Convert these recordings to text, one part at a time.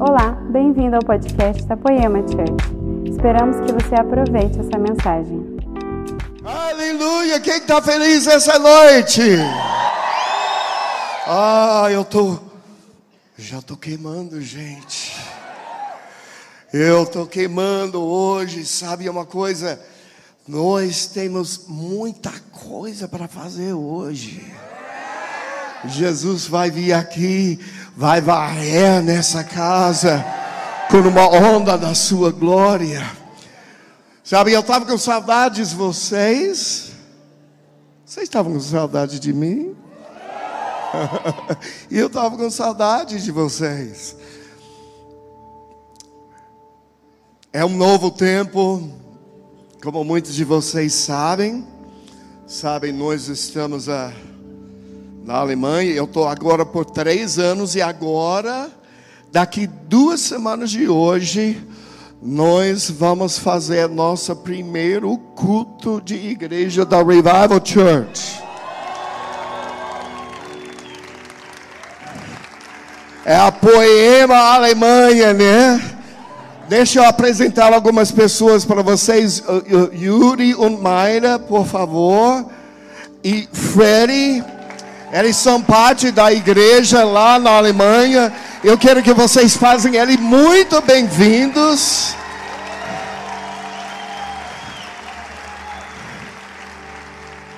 Olá, bem-vindo ao podcast da Poema Church. Esperamos que você aproveite essa mensagem. Aleluia! Quem está feliz essa noite? Ah, eu tô, já tô queimando, gente. Eu tô queimando hoje, sabe uma coisa? Nós temos muita coisa para fazer hoje. Jesus vai vir aqui, vai varrer nessa casa com uma onda da sua glória. Sabe, eu estava com saudades de vocês. Vocês estavam com saudade de mim? e eu estava com saudade de vocês. É um novo tempo, como muitos de vocês sabem, sabem, nós estamos a, na Alemanha. Eu estou agora por três anos e agora, daqui duas semanas de hoje, nós vamos fazer nosso primeiro culto de igreja da Revival Church. É a Poema Alemanha, né? Deixa eu apresentar algumas pessoas para vocês. Yuri e Mayra, por favor. E Freddy. Eles são parte da igreja lá na Alemanha. Eu quero que vocês façam eles muito bem-vindos.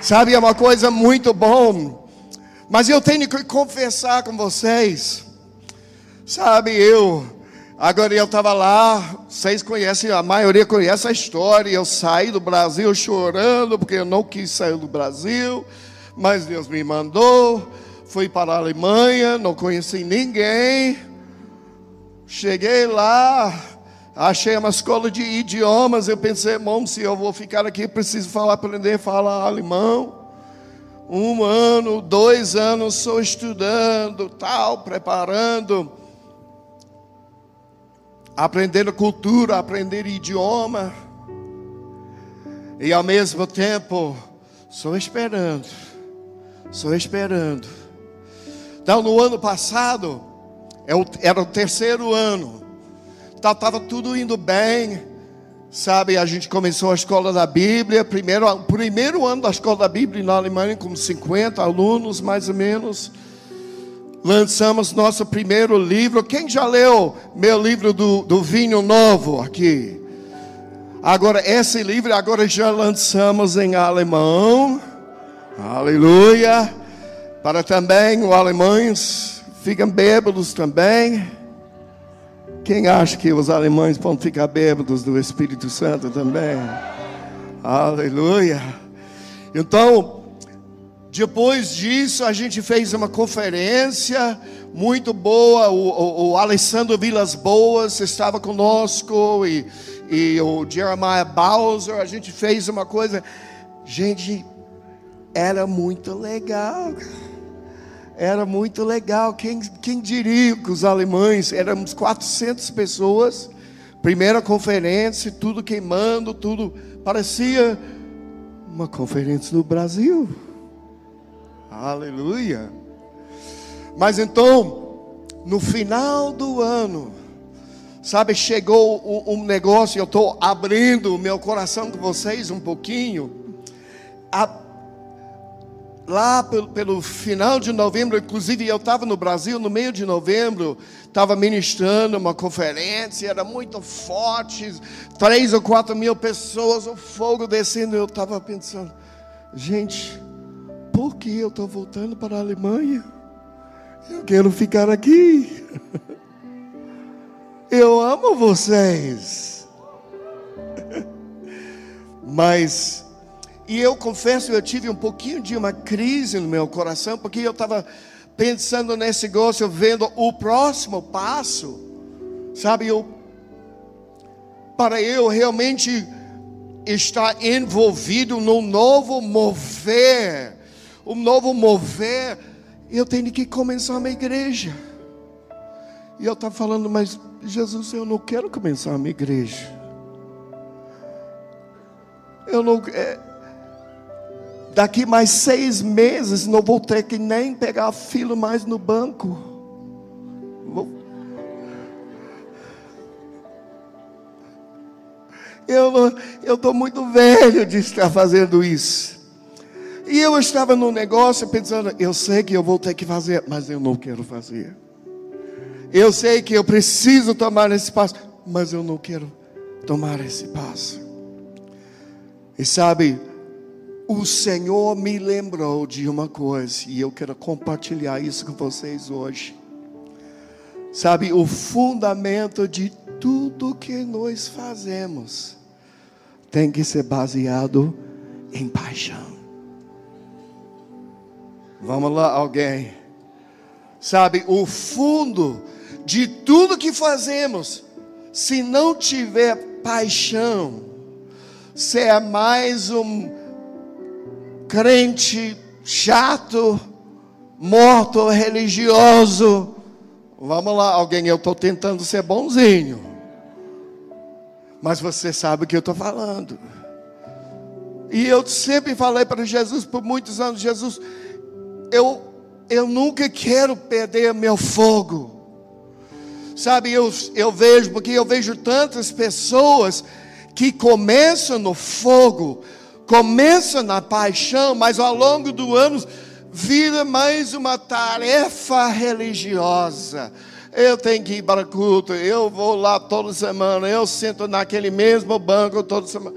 Sabe, é uma coisa muito bom. Mas eu tenho que confessar com vocês. Sabe, eu Agora eu estava lá, vocês conhecem, a maioria conhece a história. Eu saí do Brasil chorando porque eu não quis sair do Brasil, mas Deus me mandou. Fui para a Alemanha, não conheci ninguém. Cheguei lá, achei uma escola de idiomas. Eu pensei, irmão, se eu vou ficar aqui, preciso falar, aprender a falar alemão. Um ano, dois anos, sou estudando, tal, preparando aprendendo cultura, aprender idioma, e ao mesmo tempo, só esperando, só esperando. Então, no ano passado, é era o terceiro ano, estava então, tudo indo bem, sabe? A gente começou a escola da Bíblia, primeiro, primeiro ano da escola da Bíblia na Alemanha, com 50 alunos mais ou menos lançamos nosso primeiro livro. Quem já leu meu livro do, do vinho novo aqui? Agora, esse livro agora já lançamos em alemão. Aleluia. Para também os alemães ficam bêbados também. Quem acha que os alemães vão ficar bêbados do Espírito Santo também? Aleluia. Então, depois disso, a gente fez uma conferência muito boa. O, o, o Alessandro Vilas Boas estava conosco e, e o Jeremiah Bowser. A gente fez uma coisa. Gente, era muito legal. Era muito legal. Quem, quem diria que os alemães, éramos 400 pessoas. Primeira conferência, tudo queimando, tudo. Parecia uma conferência no Brasil. Aleluia. Mas então, no final do ano, sabe, chegou um, negócio, eu estou abrindo o meu coração com vocês um pouquinho. Lá pelo, pelo, final de novembro, inclusive eu estava no Brasil no meio de novembro, estava ministrando uma conferência, era muito forte, três ou quatro mil pessoas, o fogo descendo, eu estava pensando, gente, por que eu estou voltando para a Alemanha? Eu quero ficar aqui. Eu amo vocês. Mas, e eu confesso, eu tive um pouquinho de uma crise no meu coração, porque eu estava pensando nesse negócio, vendo o próximo passo, sabe? Eu, para eu realmente estar envolvido num novo mover um novo mover, eu tenho que começar uma igreja. E eu estava falando, mas Jesus, eu não quero começar uma igreja. Eu não. É, daqui mais seis meses não vou ter que nem pegar filo mais no banco. Vou... Eu eu estou muito velho de estar fazendo isso. E eu estava no negócio pensando, eu sei que eu vou ter que fazer, mas eu não quero fazer. Eu sei que eu preciso tomar esse passo, mas eu não quero tomar esse passo. E sabe, o Senhor me lembrou de uma coisa e eu quero compartilhar isso com vocês hoje. Sabe, o fundamento de tudo que nós fazemos tem que ser baseado em paixão. Vamos lá, alguém. Sabe, o fundo de tudo que fazemos, se não tiver paixão, se é mais um crente chato, morto, religioso. Vamos lá, alguém, eu estou tentando ser bonzinho. Mas você sabe o que eu estou falando. E eu sempre falei para Jesus por muitos anos: Jesus, eu, eu nunca quero perder meu fogo. Sabe, eu, eu vejo, porque eu vejo tantas pessoas que começam no fogo, começam na paixão, mas ao longo do ano vira mais uma tarefa religiosa. Eu tenho que ir para culto, eu vou lá toda semana, eu sento naquele mesmo banco toda semana.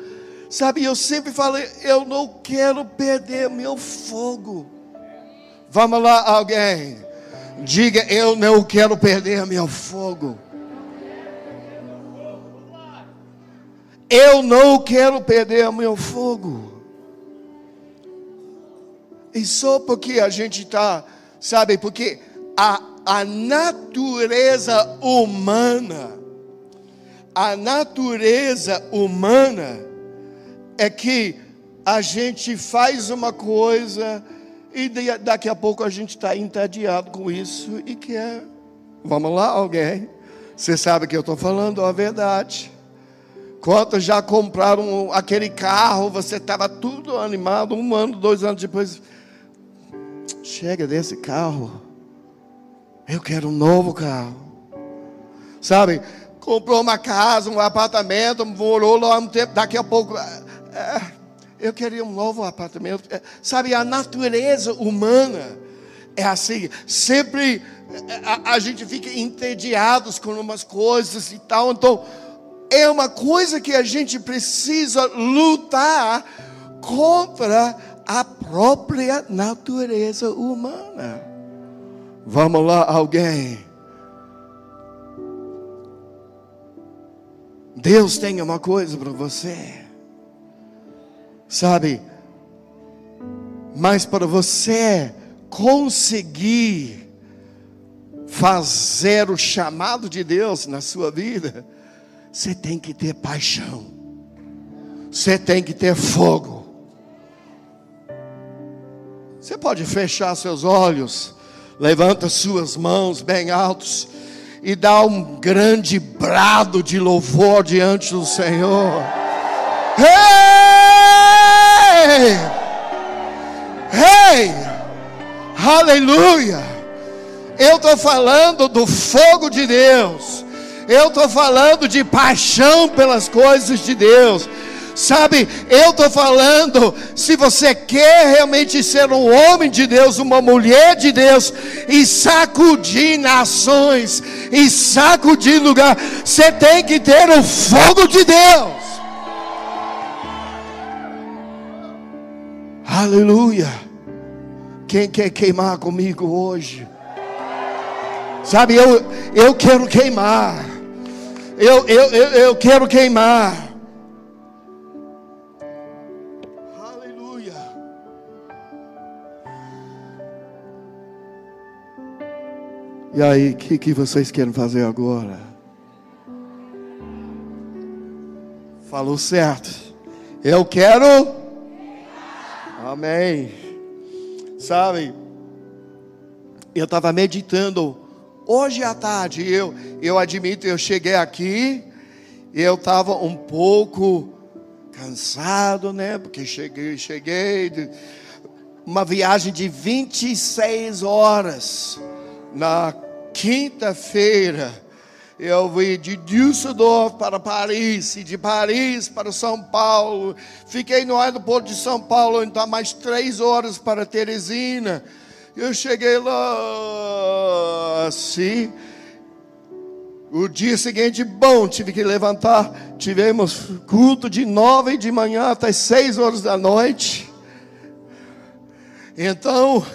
Sabe, eu sempre falei, eu não quero perder meu fogo. Vamos lá, alguém. Diga, eu não quero perder meu fogo. Eu não quero perder meu fogo. E só porque a gente está, sabe, porque a, a natureza humana, a natureza humana é que a gente faz uma coisa e daqui a pouco a gente está entediado com isso e quer. Vamos lá, alguém? Você sabe que eu estou falando a verdade. Quantos já compraram aquele carro? Você estava tudo animado, um ano, dois anos depois. Chega desse carro. Eu quero um novo carro. Sabe? Comprou uma casa, um apartamento, morou lá um tempo, daqui a pouco. É, eu queria um novo apartamento. É, sabe, a natureza humana é assim. Sempre é, a, a gente fica entediados com umas coisas e tal. Então, é uma coisa que a gente precisa lutar contra a própria natureza humana. Vamos lá, alguém. Deus tem uma coisa para você. Sabe? Mas para você conseguir fazer o chamado de Deus na sua vida, você tem que ter paixão. Você tem que ter fogo. Você pode fechar seus olhos, levanta suas mãos bem altos e dá um grande brado de louvor diante do Senhor. Ei! Ei! Aleluia! Eu estou falando do fogo de Deus. Eu estou falando de paixão pelas coisas de Deus. Sabe, eu estou falando, se você quer realmente ser um homem de Deus, uma mulher de Deus, e sacudir nações, e sacudir lugar, você tem que ter o fogo de Deus. Aleluia. Quem quer queimar comigo hoje? Sabe, eu, eu quero queimar. Eu, eu, eu, eu quero queimar. Aleluia. E aí, o que, que vocês querem fazer agora? Falou certo. Eu quero Amém. Sabe, eu estava meditando hoje à tarde. Eu, eu admito, eu cheguei aqui, eu estava um pouco cansado, né? Porque cheguei, cheguei de uma viagem de 26 horas na quinta-feira. Eu vim de Düsseldorf para Paris, e de Paris para São Paulo. Fiquei no aeroporto de São Paulo, então mais três horas para Teresina. Eu cheguei lá assim. O dia seguinte, bom, tive que levantar. Tivemos culto de nove de manhã até seis horas da noite. Então,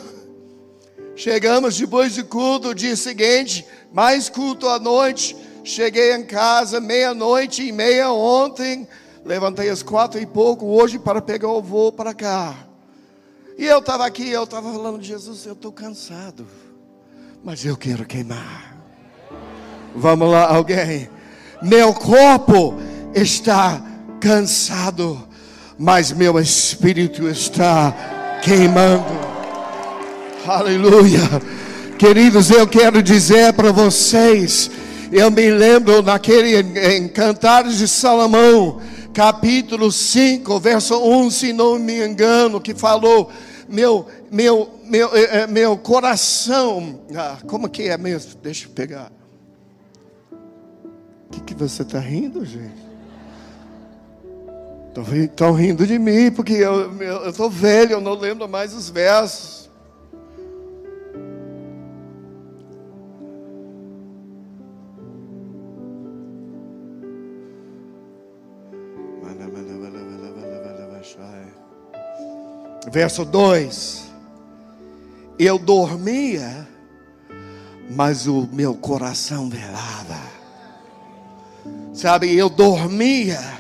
chegamos depois de culto, o dia seguinte, mais culto à noite. Cheguei em casa meia-noite e meia ontem. Levantei às quatro e pouco hoje para pegar o voo para cá. E eu estava aqui, eu estava falando, Jesus, eu estou cansado, mas eu quero queimar. Vamos lá, alguém. Meu corpo está cansado, mas meu espírito está queimando. Aleluia. Queridos, eu quero dizer para vocês, eu me lembro naquele em Cantares de Salomão, capítulo 5, verso 1, se não me engano, que falou: meu, meu, meu, eh, eh, meu coração, ah, como que é mesmo? Deixa eu pegar. O que, que você está rindo, gente? Estão rindo de mim, porque eu estou velho, eu não lembro mais os versos. Verso 2: Eu dormia, mas o meu coração velava. Sabe, eu dormia.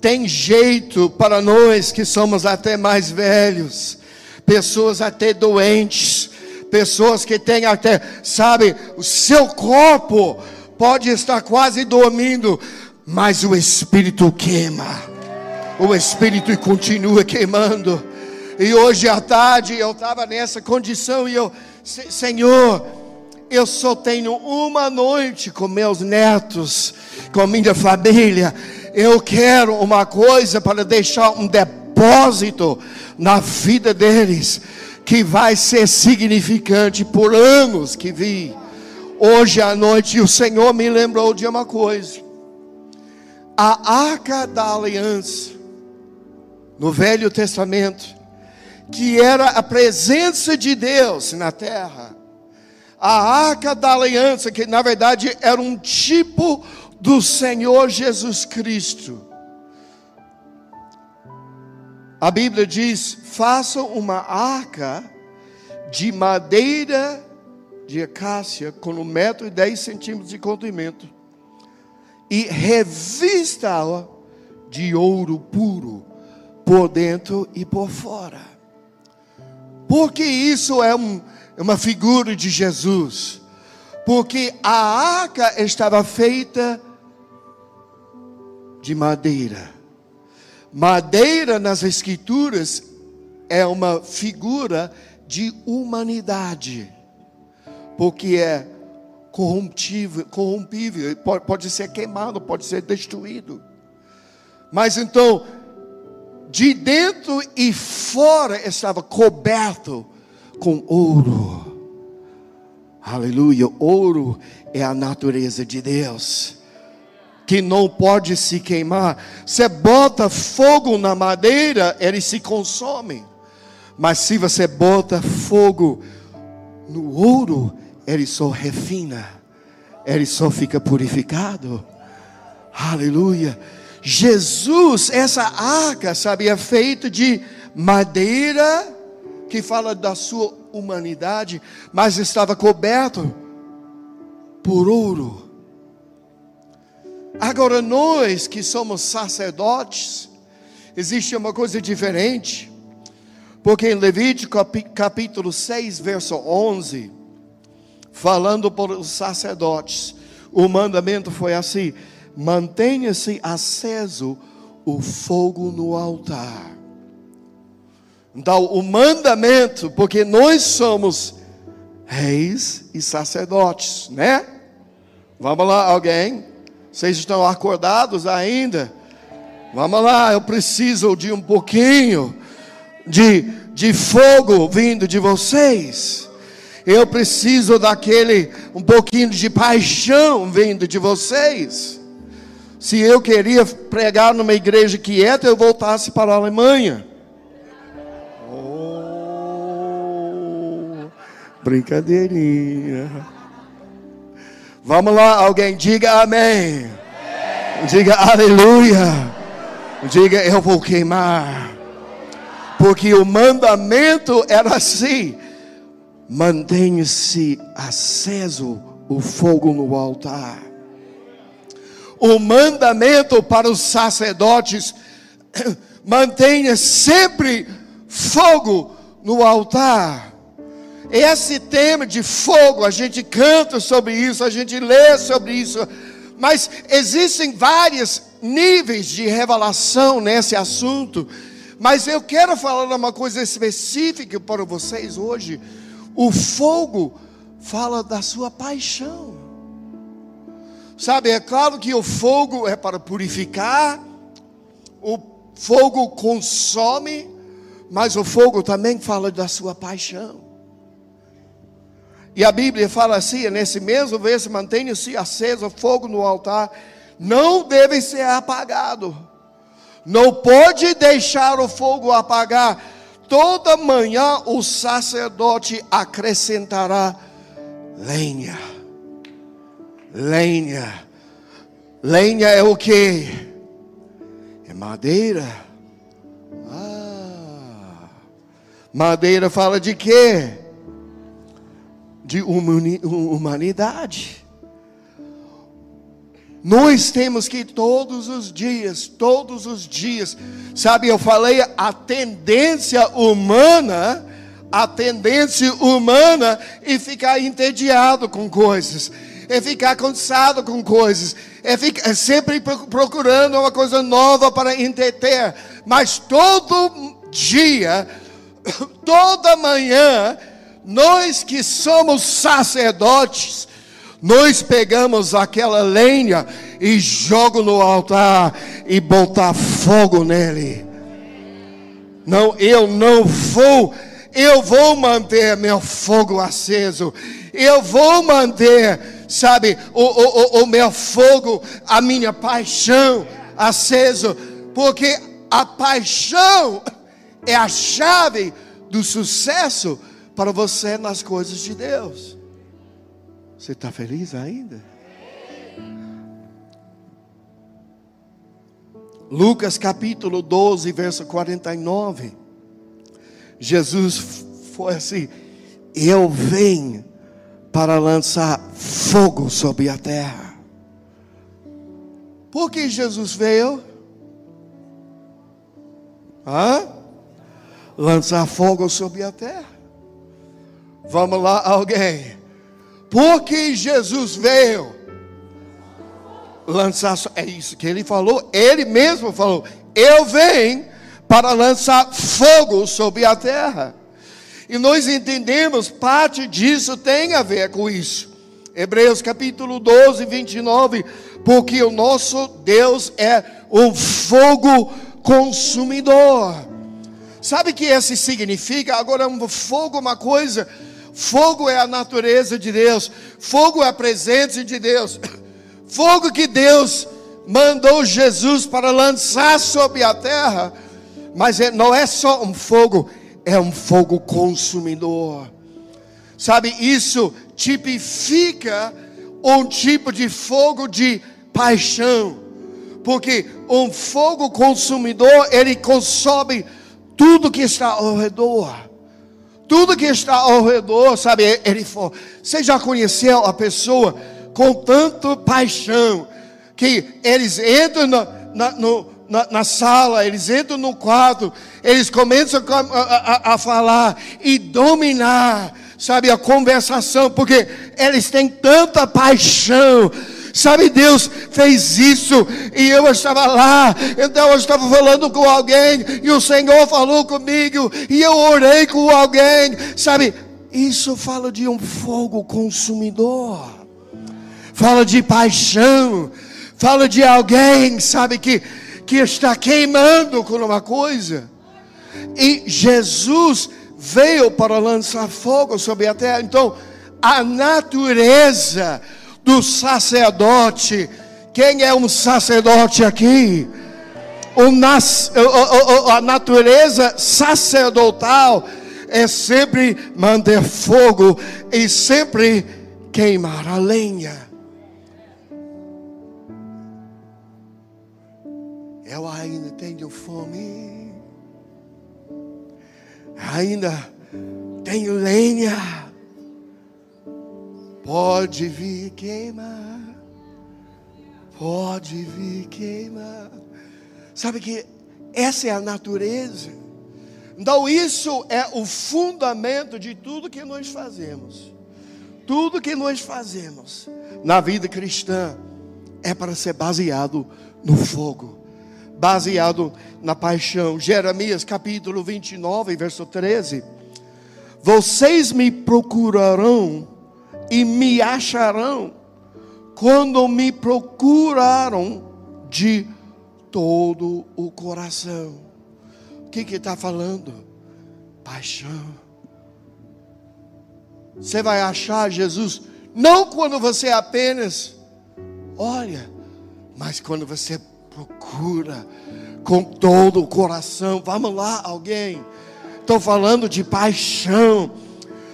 Tem jeito para nós que somos até mais velhos, pessoas até doentes, pessoas que têm até, sabe, o seu corpo pode estar quase dormindo, mas o espírito queima. O espírito continua queimando. E hoje à tarde eu estava nessa condição e eu, Senhor, eu só tenho uma noite com meus netos, com minha família. Eu quero uma coisa para deixar um depósito na vida deles, que vai ser significante por anos que vi. Hoje à noite o Senhor me lembrou de uma coisa. A arca da aliança, no Velho Testamento, que era a presença de Deus na terra. A arca da aliança, que na verdade era um tipo do Senhor Jesus Cristo. A Bíblia diz: façam uma arca de madeira de acácia com um metro e dez centímetros de comprimento e revista-a de ouro puro por dentro e por fora. Porque isso é um, uma figura de Jesus. Porque a arca estava feita de madeira. Madeira nas escrituras é uma figura de humanidade. Porque é corrompível, pode ser queimado, pode ser destruído. Mas então, de dentro e fora estava coberto com ouro. Aleluia, ouro é a natureza de Deus, que não pode se queimar. Você bota fogo na madeira, ele se consome. Mas se você bota fogo no ouro, ele só refina, ele só fica purificado. Aleluia. Jesus, essa arca, sabe, é feita de madeira, que fala da sua humanidade, mas estava coberto por ouro. Agora, nós que somos sacerdotes, existe uma coisa diferente, porque em Levítico capítulo 6, verso 11, falando por os sacerdotes, o mandamento foi assim: mantenha-se aceso o fogo no altar. Então, o mandamento, porque nós somos reis e sacerdotes, né? Vamos lá, alguém? Vocês estão acordados ainda? Vamos lá, eu preciso de um pouquinho de, de fogo vindo de vocês. Eu preciso daquele um pouquinho de paixão vindo de vocês. Se eu queria pregar numa igreja quieta, eu voltasse para a Alemanha. Oh, brincadeirinha. Vamos lá, alguém diga amém. Diga aleluia. Diga eu vou queimar. Porque o mandamento era assim: mantenha-se aceso o fogo no altar. O mandamento para os sacerdotes: mantenha sempre fogo no altar. Esse tema de fogo, a gente canta sobre isso, a gente lê sobre isso, mas existem vários níveis de revelação nesse assunto. Mas eu quero falar uma coisa específica para vocês hoje. O fogo fala da sua paixão. Sabe, é claro que o fogo é para purificar, o fogo consome, mas o fogo também fala da sua paixão. E a Bíblia fala assim, nesse mesmo verso, mantenha-se aceso o fogo no altar, não deve ser apagado. Não pode deixar o fogo apagar. Toda manhã o sacerdote acrescentará lenha. Lenha. Lenha é o que? É madeira. Ah. Madeira fala de quê? De humanidade. Nós temos que todos os dias, todos os dias, sabe, eu falei a tendência humana, a tendência humana e ficar entediado com coisas, é ficar cansado com coisas, é, ficar, é sempre procurando uma coisa nova para entender, mas todo dia, toda manhã, nós que somos sacerdotes, nós pegamos aquela lenha e jogo no altar e botar fogo nele. Não, eu não vou, eu vou manter meu fogo aceso. Eu vou manter, sabe, o, o, o, o meu fogo, a minha paixão aceso, porque a paixão é a chave do sucesso para você nas coisas de Deus. Você está feliz ainda? Lucas capítulo 12, verso 49. Jesus foi assim: Eu venho para lançar fogo sobre a terra. Por que Jesus veio? Hã? Lançar fogo sobre a terra. Vamos lá, alguém. Porque Jesus veio lançar, é isso que ele falou, ele mesmo falou: Eu venho para lançar fogo sobre a terra. E nós entendemos, parte disso tem a ver com isso. Hebreus capítulo 12, 29. Porque o nosso Deus é um fogo consumidor. Sabe o que isso significa? Agora, um fogo, uma coisa Fogo é a natureza de Deus, fogo é a presença de Deus, fogo que Deus mandou Jesus para lançar sobre a terra, mas é, não é só um fogo, é um fogo consumidor. Sabe, isso tipifica um tipo de fogo de paixão, porque um fogo consumidor, ele consome tudo que está ao redor tudo que está ao redor, sabe? Ele for. Você já conheceu a pessoa com tanto paixão que eles entram no, na, na, sala, eles entram no quarto, eles começam a, a, a, falar e dominar, sabe, a conversação, porque eles têm tanta paixão Sabe, Deus fez isso e eu estava lá. Então eu estava falando com alguém e o Senhor falou comigo e eu orei com alguém. Sabe, isso fala de um fogo consumidor. Fala de paixão. Fala de alguém, sabe, que, que está queimando com uma coisa. E Jesus veio para lançar fogo sobre a terra. Então, a natureza do sacerdote. Quem é um sacerdote aqui? O nas, a natureza sacerdotal é sempre manter fogo e sempre queimar a lenha. Ainda tenho lenha. Pode vir queimar. Pode vir queimar. Sabe que essa é a natureza. Então, isso é o fundamento de tudo que nós fazemos. Tudo que nós fazemos na vida cristã é para ser baseado no fogo baseado na paixão. Jeremias capítulo 29, verso 13. Vocês me procurarão e me acharão quando me procuraram de todo o coração. O que está falando? Paixão. Você vai achar Jesus não quando você apenas olha, mas quando você procura com todo o coração. Vamos lá, alguém. Estou falando de paixão.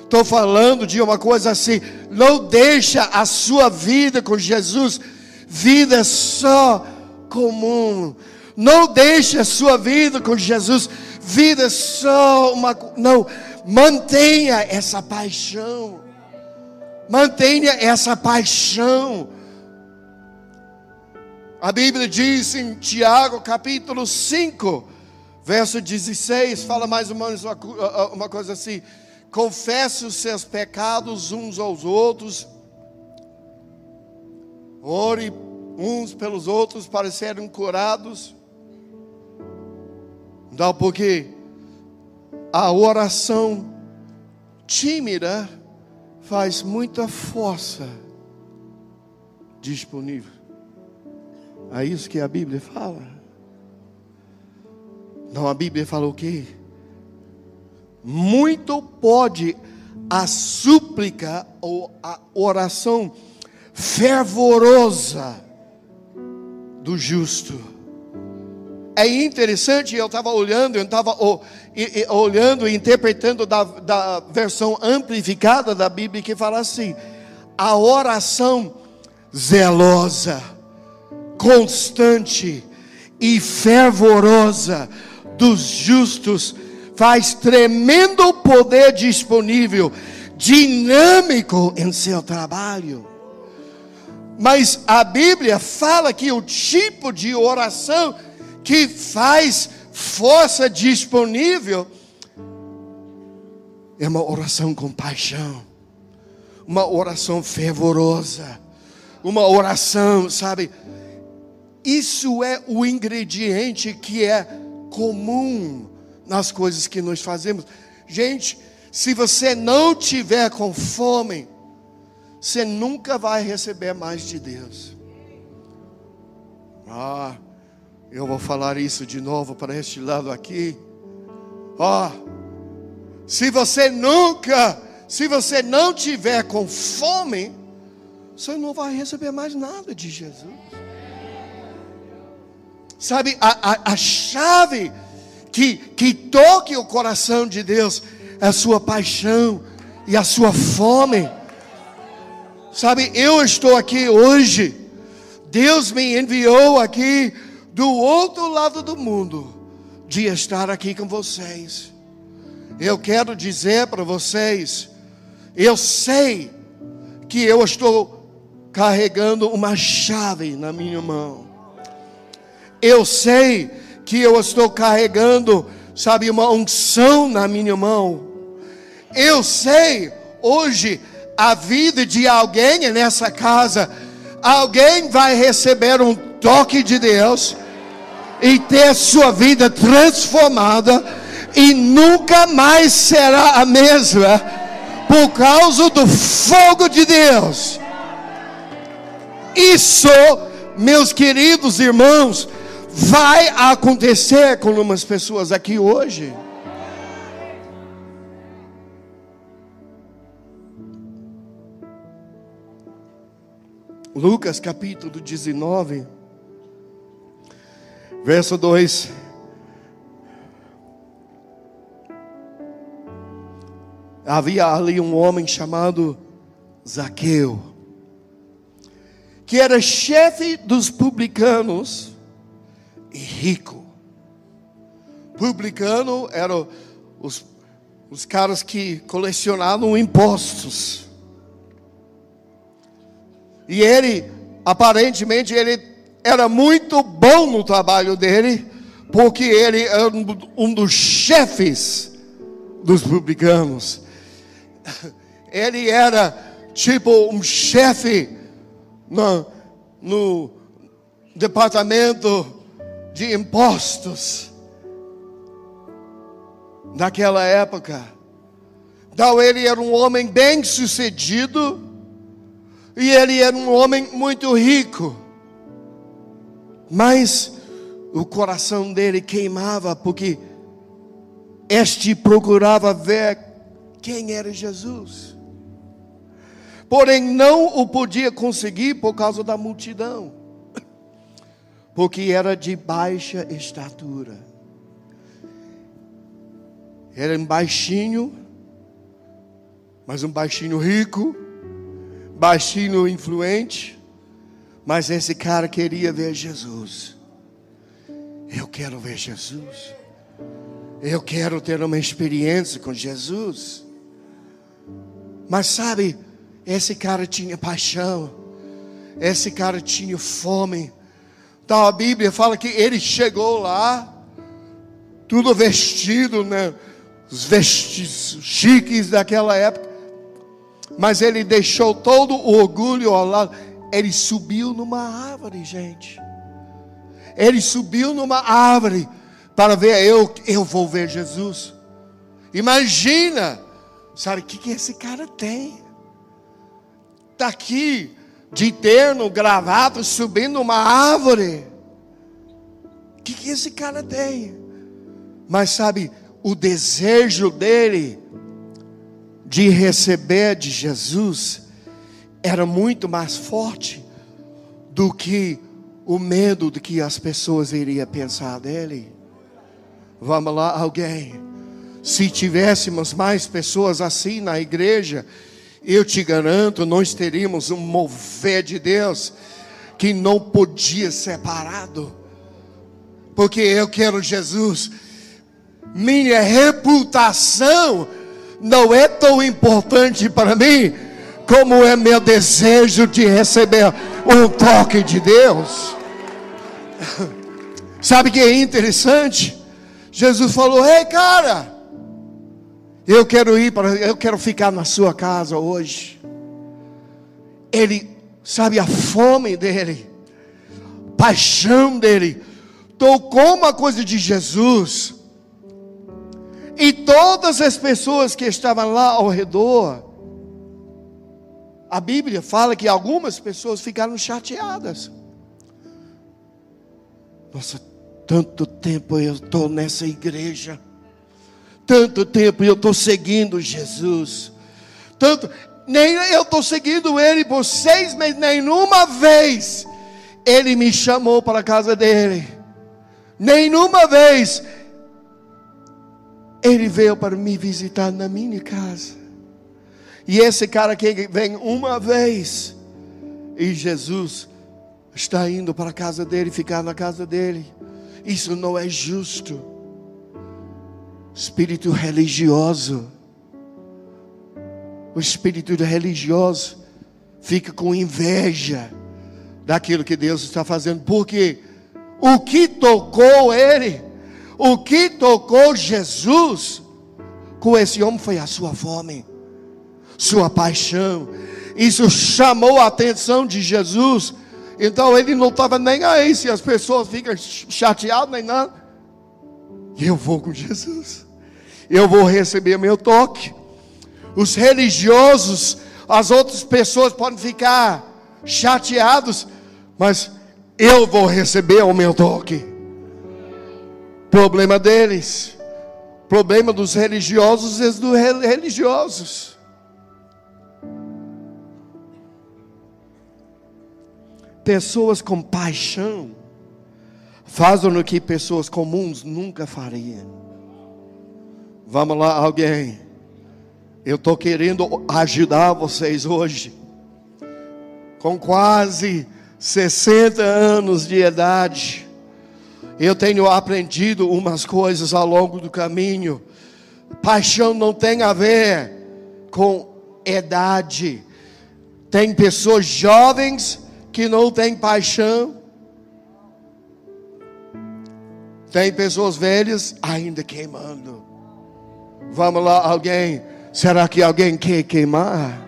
Estou falando de uma coisa assim. Não deixa a sua vida com Jesus vida só comum. Não deixe a sua vida com Jesus vida só uma. Não, mantenha essa paixão. Mantenha essa paixão. A Bíblia diz em Tiago, capítulo 5, verso 16, fala mais ou menos uma, uma coisa assim: confesse os seus pecados uns aos outros, ore uns pelos outros para serem curados. Não, porque a oração tímida faz muita força disponível. É isso que a Bíblia fala. Não, a Bíblia fala o quê? Muito pode a súplica ou a oração fervorosa do justo. É interessante, eu estava olhando, eu estava oh, olhando e interpretando da, da versão amplificada da Bíblia que fala assim: a oração zelosa constante e fervorosa dos justos faz tremendo poder disponível, dinâmico em seu trabalho. Mas a Bíblia fala que o tipo de oração que faz força disponível é uma oração com paixão, uma oração fervorosa, uma oração, sabe? Isso é o ingrediente que é comum nas coisas que nós fazemos. Gente, se você não tiver com fome, você nunca vai receber mais de Deus. Ah, eu vou falar isso de novo para este lado aqui. Ó, oh, se você nunca, se você não tiver com fome, você não vai receber mais nada de Jesus. Sabe, a, a, a chave que, que toque o coração de Deus é a sua paixão e a sua fome. Sabe, eu estou aqui hoje, Deus me enviou aqui do outro lado do mundo, de estar aqui com vocês. Eu quero dizer para vocês, eu sei que eu estou carregando uma chave na minha mão. Eu sei que eu estou carregando, sabe, uma unção na minha mão. Eu sei hoje a vida de alguém nessa casa. Alguém vai receber um toque de Deus e ter sua vida transformada e nunca mais será a mesma por causa do fogo de Deus. Isso, meus queridos irmãos, vai acontecer com algumas pessoas aqui hoje. Lucas capítulo 19, verso 2. Havia ali um homem chamado Zaqueu, que era chefe dos publicanos e rico. Publicano eram os, os caras que colecionavam impostos. E ele, aparentemente, ele era muito bom no trabalho dele, porque ele era um dos chefes dos publicanos. Ele era tipo um chefe no, no departamento de impostos naquela época. Então ele era um homem bem sucedido e ele era um homem muito rico. Mas o coração dele queimava porque este procurava ver quem era Jesus. Porém não o podia conseguir por causa da multidão. Porque era de baixa estatura. Era um baixinho, mas um baixinho rico, baixinho influente, mas esse cara queria ver Jesus. Eu quero ver Jesus. Eu quero ter uma experiência com Jesus. Mas sabe, esse cara tinha paixão. Esse cara tinha fome. Então a Bíblia fala que ele chegou lá, tudo vestido, né? Os vestes chiques daquela época. Mas ele deixou todo o orgulho ao lado. Ele subiu numa árvore, gente. Ele subiu numa árvore para ver eu, eu vou ver Jesus. Imagina, sabe o que, que esse cara tem? Está aqui de terno, gravata, subindo numa árvore. O que, que esse cara tem? Mas sabe, o desejo dele de receber de Jesus era muito mais forte do que o medo de que as pessoas iriam pensar dele. Vamos lá, alguém. Se tivéssemos mais pessoas assim na igreja, eu te garanto, nós teríamos um mover de Deus que não podia ser parado. Porque eu quero Jesus. Minha reputação não é tão importante para mim como é meu desejo de receber um toque de Deus. Sabe que é interessante? Jesus falou: "Ei, cara, eu quero ir para eu quero ficar na sua casa hoje". Ele sabe a fome dele, paixão dele, tocou uma coisa de Jesus e todas as pessoas que estavam lá ao redor, a Bíblia fala que algumas pessoas ficaram chateadas. Nossa, tanto tempo eu estou nessa igreja, tanto tempo eu estou seguindo Jesus, tanto, nem eu estou seguindo Ele por seis meses, nenhuma vez Ele me chamou para a casa dele, nenhuma vez ele veio para me visitar na minha casa. E esse cara que vem uma vez, e Jesus está indo para a casa dele, ficar na casa dele. Isso não é justo. Espírito religioso. O espírito religioso fica com inveja daquilo que Deus está fazendo, porque o que tocou ele o que tocou Jesus com esse homem foi a sua fome, sua paixão. Isso chamou a atenção de Jesus. Então ele não estava nem aí se as pessoas ficam chateadas nem nada. Eu vou com Jesus. Eu vou receber meu toque. Os religiosos, as outras pessoas podem ficar chateados, mas eu vou receber o meu toque. Problema deles. Problema dos religiosos e dos religiosos. pessoas com paixão fazem o que pessoas comuns nunca fariam. Vamos lá, alguém. Eu estou querendo ajudar vocês hoje. Com quase 60 anos de idade, eu tenho aprendido umas coisas ao longo do caminho. Paixão não tem a ver com idade. Tem pessoas jovens que não têm paixão. Tem pessoas velhas ainda queimando. Vamos lá, alguém. Será que alguém quer queimar?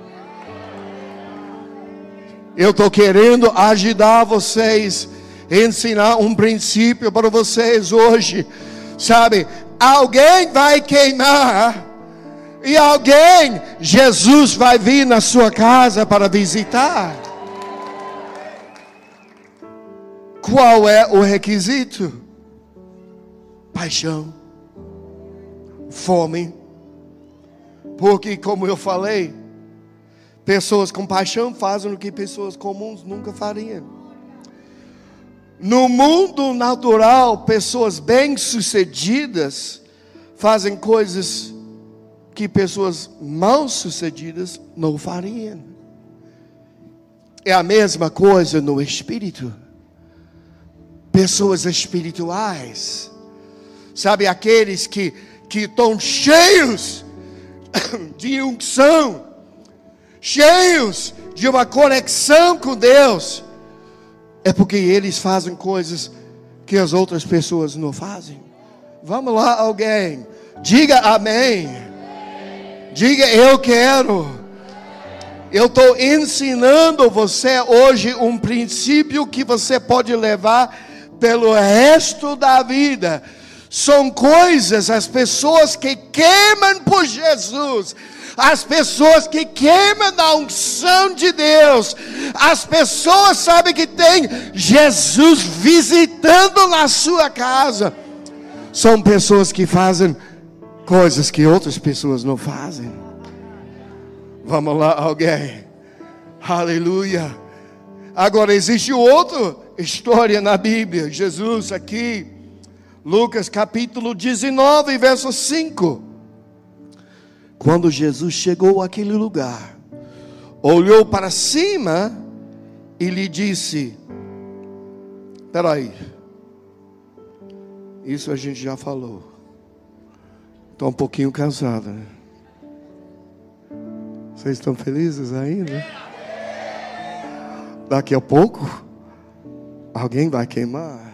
Eu estou querendo ajudar vocês, ensinar um princípio para vocês hoje. Sabe, alguém vai queimar. E alguém, Jesus vai vir na sua casa para visitar. Qual é o requisito? Paixão, fome. Porque, como eu falei, pessoas com paixão fazem o que pessoas comuns nunca fariam. No mundo natural, pessoas bem-sucedidas fazem coisas que pessoas mal-sucedidas não fariam. É a mesma coisa no espírito pessoas espirituais, sabe, aqueles que, que estão cheios de unção, cheios de uma conexão com Deus, é porque eles fazem coisas que as outras pessoas não fazem. Vamos lá, alguém, diga amém. Diga eu quero. Eu estou ensinando você hoje um princípio que você pode levar pelo resto da vida. São coisas, as pessoas que queimam por Jesus, as pessoas que queimam na unção de Deus, as pessoas sabem que tem Jesus visitando na sua casa, são pessoas que fazem coisas que outras pessoas não fazem. Vamos lá, alguém. Aleluia. Agora existe outro história na Bíblia. Jesus aqui, Lucas capítulo 19, verso 5. Quando Jesus chegou àquele lugar, olhou para cima e lhe disse: Espera aí, isso a gente já falou. Estou um pouquinho cansado, né? Vocês estão felizes ainda? Daqui a pouco Alguém vai queimar?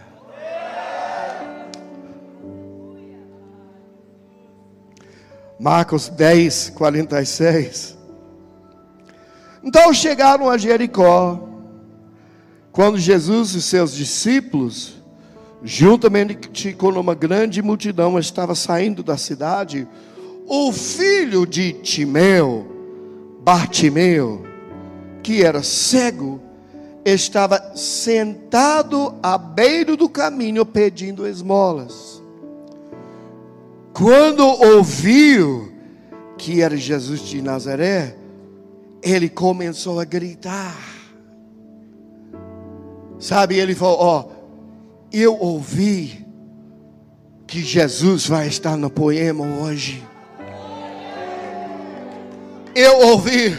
Marcos 10, 46. Então chegaram a Jericó. Quando Jesus e seus discípulos, juntamente com uma grande multidão, estava saindo da cidade, o filho de Timeu, Bartimeu, que era cego, estava sentado à beira do caminho pedindo esmolas. Quando ouviu que era Jesus de Nazaré, ele começou a gritar. Sabe, ele falou: Ó, eu ouvi que Jesus vai estar no poema hoje. Eu ouvi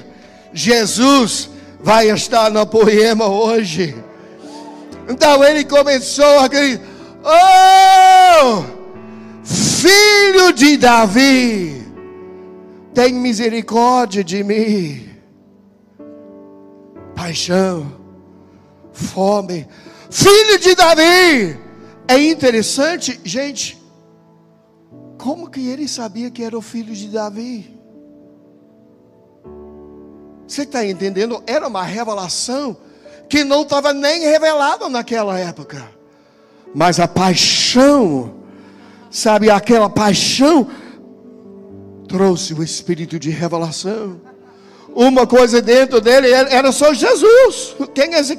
Jesus vai estar no poema hoje. Então ele começou a gritar: Oh, filho de Davi, tem misericórdia de mim. Paixão, fome, filho de Davi. É interessante, gente, como que ele sabia que era o filho de Davi? Você está entendendo? Era uma revelação que não estava nem revelada naquela época. Mas a paixão, sabe, aquela paixão trouxe o espírito de revelação. Uma coisa dentro dele era só Jesus. Quem é esse?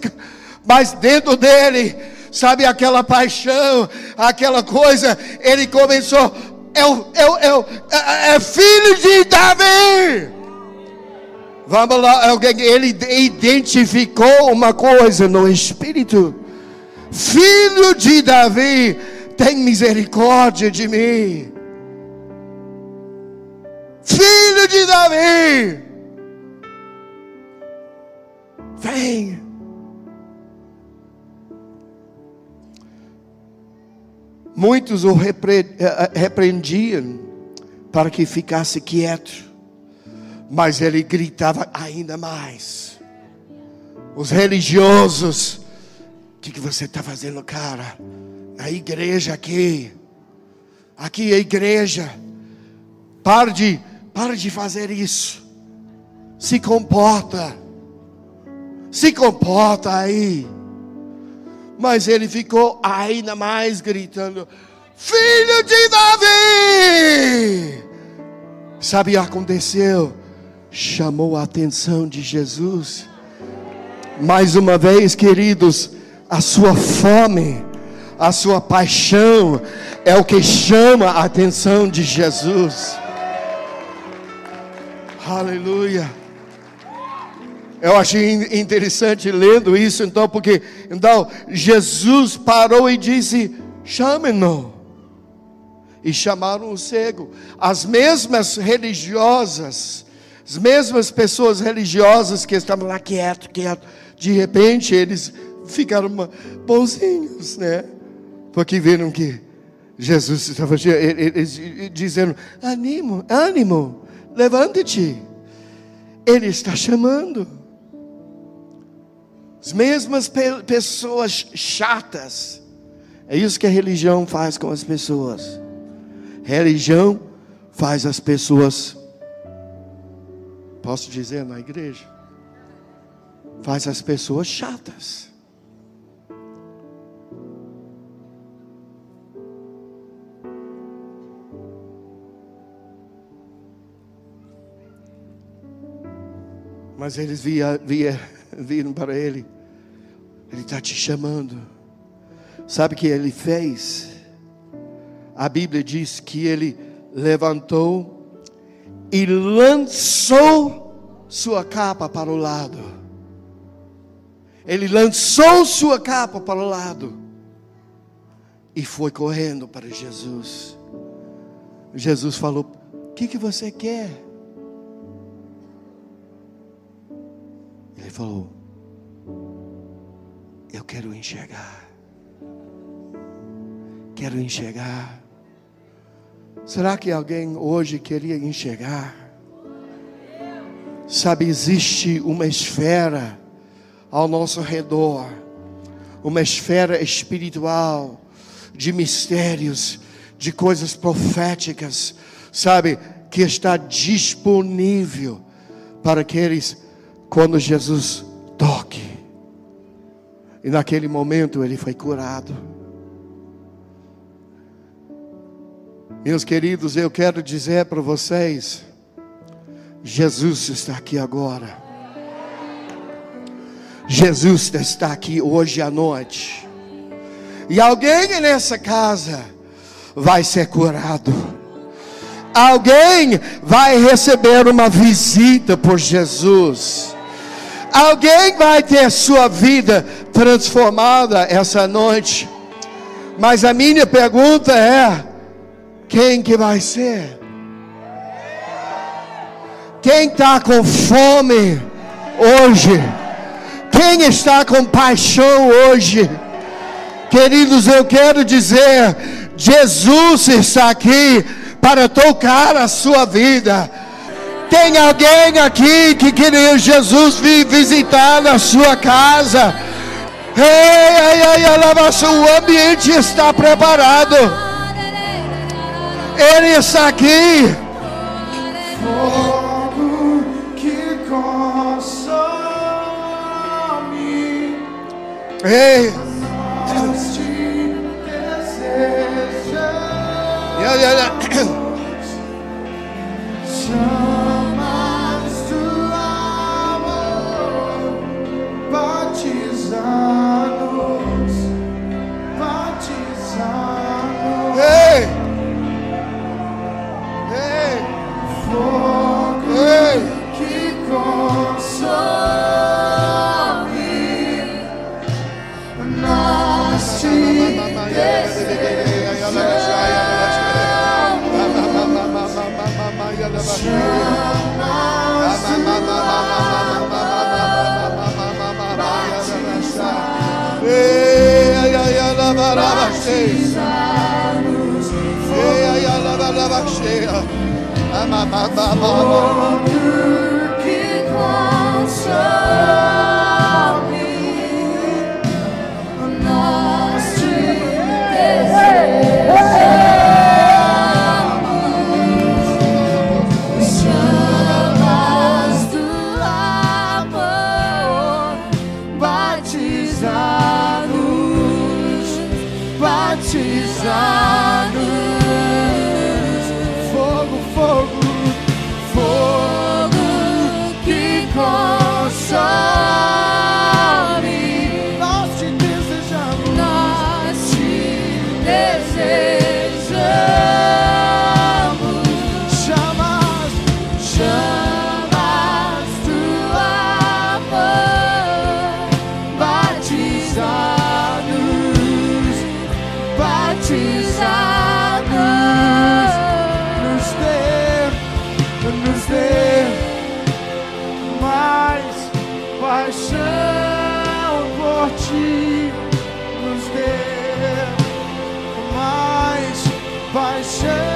Mas dentro dele, sabe, aquela paixão, aquela coisa, ele começou. É, é, é, é filho de Davi. Vamos lá, ele identificou uma coisa no Espírito. Filho de Davi, tem misericórdia de mim. Filho de Davi, vem. Muitos o eh, eh, repreendiam para que ficasse quieto, mas ele gritava ainda mais. Os religiosos, o que, que você está fazendo, cara? A igreja aqui, aqui é a igreja. Para de, para de fazer isso. Se comporta. Se comporta aí. Mas ele ficou ainda mais gritando: Filho de Davi! Sabe o que aconteceu? Chamou a atenção de Jesus. Mais uma vez, queridos, a sua fome, a sua paixão é o que chama a atenção de Jesus. Aleluia. Eu achei interessante lendo isso, então, porque então Jesus parou e disse: chame-no. E chamaram o cego. As mesmas religiosas, as mesmas pessoas religiosas que estavam lá quieto, quieto, de repente eles ficaram bonzinhos, né? Porque viram que Jesus estava dizendo: ânimo, ânimo, levante-te. Ele está chamando. As mesmas pe pessoas chatas. É isso que a religião faz com as pessoas. Religião faz as pessoas, posso dizer na igreja, faz as pessoas chatas. Mas eles via, via, viram para ele ele está te chamando. Sabe o que ele fez? A Bíblia diz que ele levantou e lançou sua capa para o lado. Ele lançou sua capa para o lado e foi correndo para Jesus. Jesus falou: O que, que você quer? Falou: eu quero enxergar. Quero enxergar. Será que alguém hoje queria enxergar? Sabe, existe uma esfera ao nosso redor, uma esfera espiritual, de mistérios, de coisas proféticas, sabe, que está disponível para aqueles quando Jesus toque e naquele momento ele foi curado. Meus queridos, eu quero dizer para vocês: Jesus está aqui agora. Jesus está aqui hoje à noite. E alguém nessa casa vai ser curado. Alguém vai receber uma visita por Jesus. Alguém vai ter sua vida transformada essa noite. Mas a minha pergunta é: quem que vai ser? Quem está com fome hoje? Quem está com paixão hoje? Queridos, eu quero dizer: Jesus está aqui para tocar a sua vida. Tem alguém aqui que queria Jesus vir visitar na sua casa? Ei, ei, ei, alabaça, o ambiente está preparado. Ele está aqui. Fogo que consome. Ei. Te. Yeah, yeah, yeah. ba ba ba paixão por ti nos dê mais paixão.